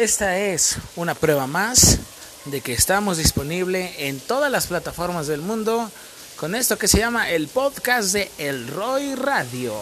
Esta es una prueba más de que estamos disponibles en todas las plataformas del mundo con esto que se llama el podcast de El Roy Radio.